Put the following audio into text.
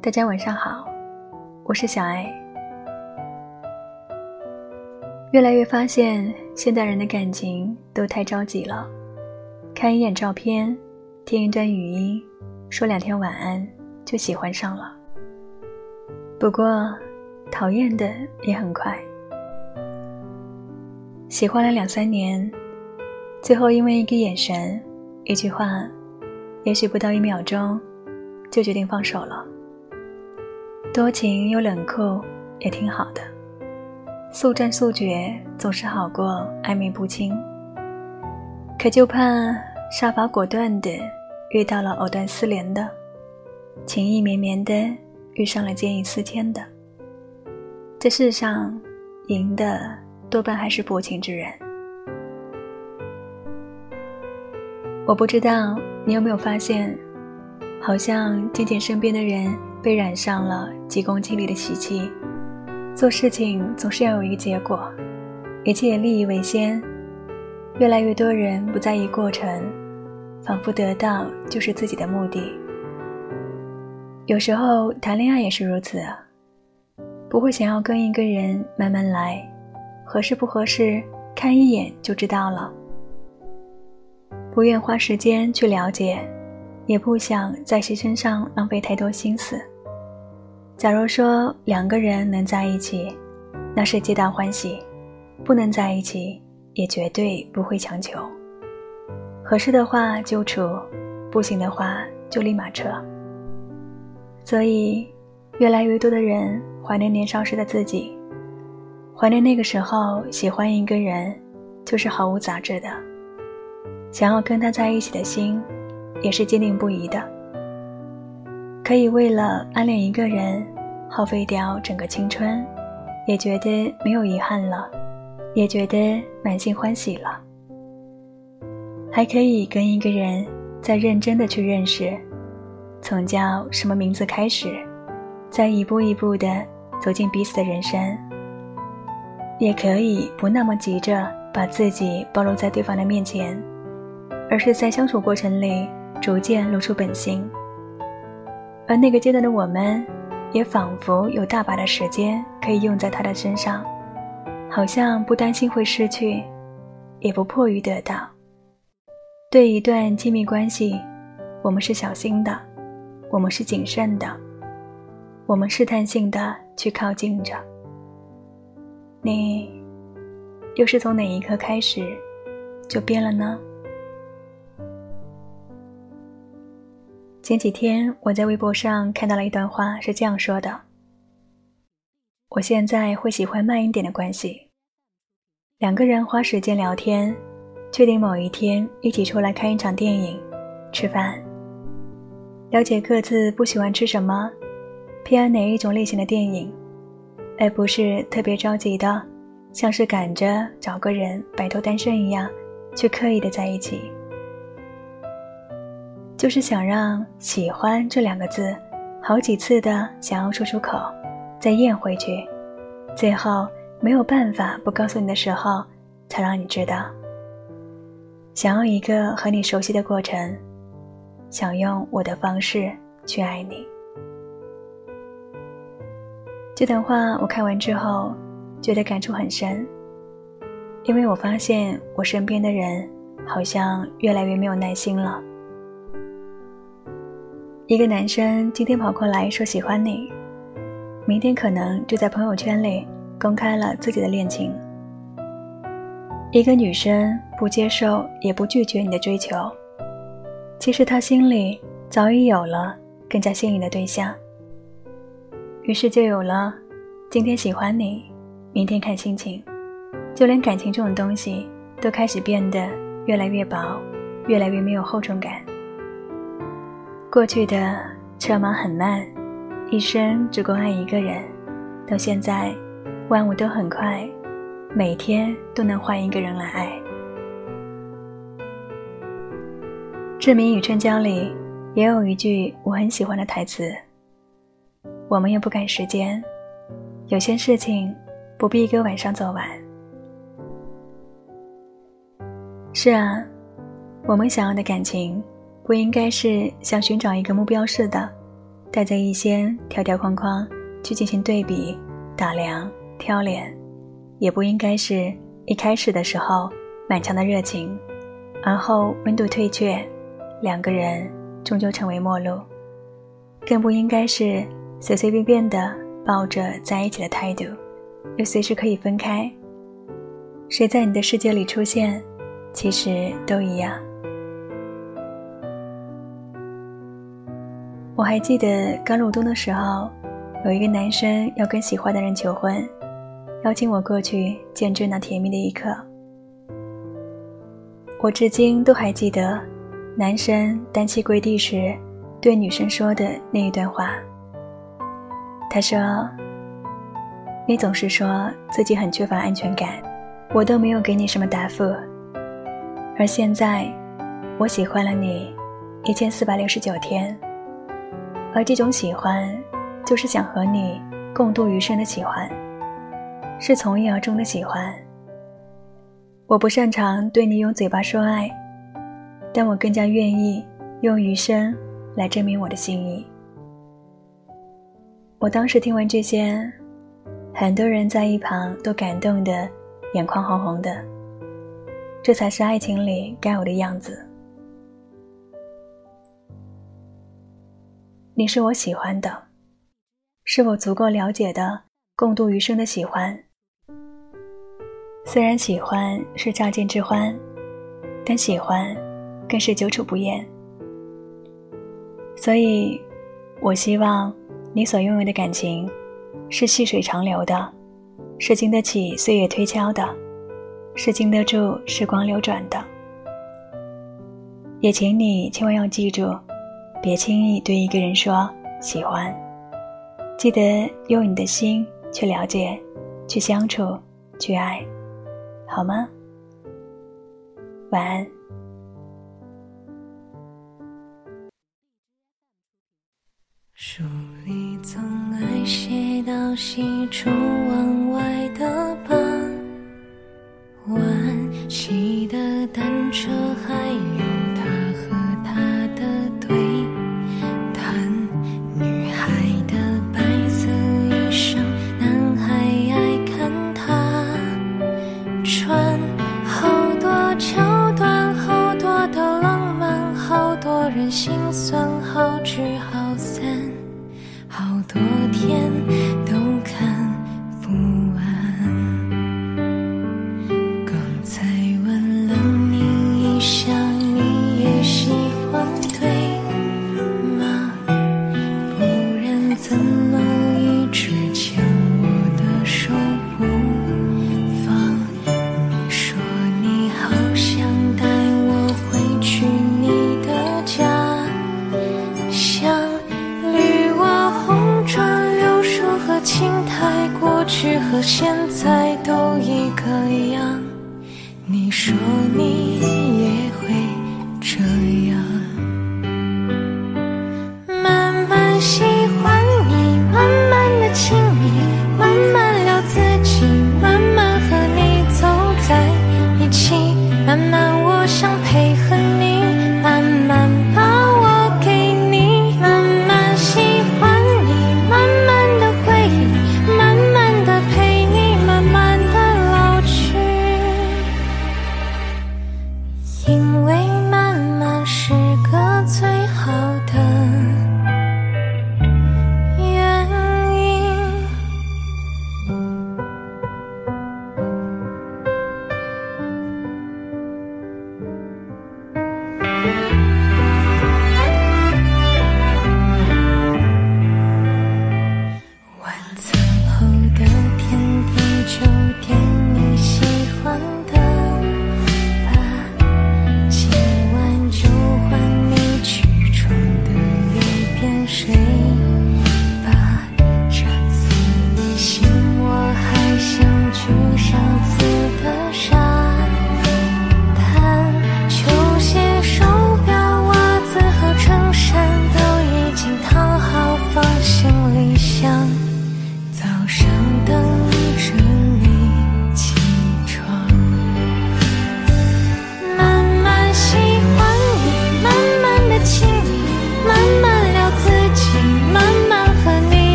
大家晚上好，我是小爱。越来越发现，现代人的感情都太着急了，看一眼照片，听一段语音，说两天晚安，就喜欢上了。不过，讨厌的也很快。喜欢了两三年，最后因为一个眼神、一句话，也许不到一秒钟，就决定放手了。多情又冷酷，也挺好的。速战速决总是好过暧昧不清，可就怕杀伐果断的遇到了藕断丝连的，情意绵绵的遇上了见异思迁的。这世上，赢的多半还是薄情之人。我不知道你有没有发现，好像渐渐身边的人被染上了急功近利的习气。做事情总是要有一个结果，一切利益为先。越来越多人不在意过程，仿佛得到就是自己的目的。有时候谈恋爱也是如此，不会想要跟一个人慢慢来，合适不合适看一眼就知道了。不愿花时间去了解，也不想在谁身上浪费太多心思。假如说两个人能在一起，那是皆大欢喜；不能在一起，也绝对不会强求。合适的话就处，不行的话就立马撤。所以，越来越多的人怀念年少时的自己，怀念那个时候喜欢一个人，就是毫无杂质的，想要跟他在一起的心，也是坚定不移的。可以为了暗恋一个人，耗费掉整个青春，也觉得没有遗憾了，也觉得满心欢喜了。还可以跟一个人再认真的去认识，从叫什么名字开始，再一步一步的走进彼此的人生。也可以不那么急着把自己暴露在对方的面前，而是在相处过程里逐渐露出本性。而那个阶段的我们，也仿佛有大把的时间可以用在他的身上，好像不担心会失去，也不迫于得到。对一段亲密关系，我们是小心的，我们是谨慎的，我们试探性的去靠近着。你，又是从哪一刻开始，就变了呢？前几天我在微博上看到了一段话，是这样说的：“我现在会喜欢慢一点的关系，两个人花时间聊天，确定某一天一起出来看一场电影、吃饭，了解各自不喜欢吃什么，偏爱哪一种类型的电影，而不是特别着急的，像是赶着找个人摆脱单身一样，去刻意的在一起。”就是想让“喜欢”这两个字，好几次的想要说出口，再咽回去，最后没有办法不告诉你的时候，才让你知道。想要一个和你熟悉的过程，想用我的方式去爱你。这段话我看完之后，觉得感触很深，因为我发现我身边的人好像越来越没有耐心了。一个男生今天跑过来说喜欢你，明天可能就在朋友圈里公开了自己的恋情。一个女生不接受也不拒绝你的追求，其实她心里早已有了更加心仪的对象。于是就有了今天喜欢你，明天看心情，就连感情这种东西都开始变得越来越薄，越来越没有厚重感。过去的车马很慢，一生只够爱一个人。到现在，万物都很快，每天都能换一个人来爱。《志明与春娇》里也有一句我很喜欢的台词：“我们又不赶时间，有些事情不必一个晚上做完。”是啊，我们想要的感情。不应该是像寻找一个目标似的，带着一些条条框框去进行对比、打量、挑拣，也不应该是一开始的时候满腔的热情，而后温度退却，两个人终究成为陌路。更不应该是随随便便的抱着在一起的态度，又随时可以分开。谁在你的世界里出现，其实都一样。我还记得刚入冬的时候，有一个男生要跟喜欢的人求婚，邀请我过去见证那甜蜜的一刻。我至今都还记得，男生单膝跪地时对女生说的那一段话。他说：“你总是说自己很缺乏安全感，我都没有给你什么答复，而现在，我喜欢了你一千四百六十九天。”而这种喜欢，就是想和你共度余生的喜欢，是从一而终的喜欢。我不擅长对你用嘴巴说爱，但我更加愿意用余生来证明我的心意。我当时听完这些，很多人在一旁都感动的眼眶红红的。这才是爱情里该有的样子。你是我喜欢的，是我足够了解的，共度余生的喜欢。虽然喜欢是乍见之欢，但喜欢更是久处不厌。所以，我希望你所拥有的感情是细水长流的，是经得起岁月推敲的，是经得住时光流转的。也请你千万要记住。别轻易对一个人说喜欢，记得用你的心去了解、去相处、去爱，好吗？晚安。书里总爱写到西出望外的傍晚，骑的单车还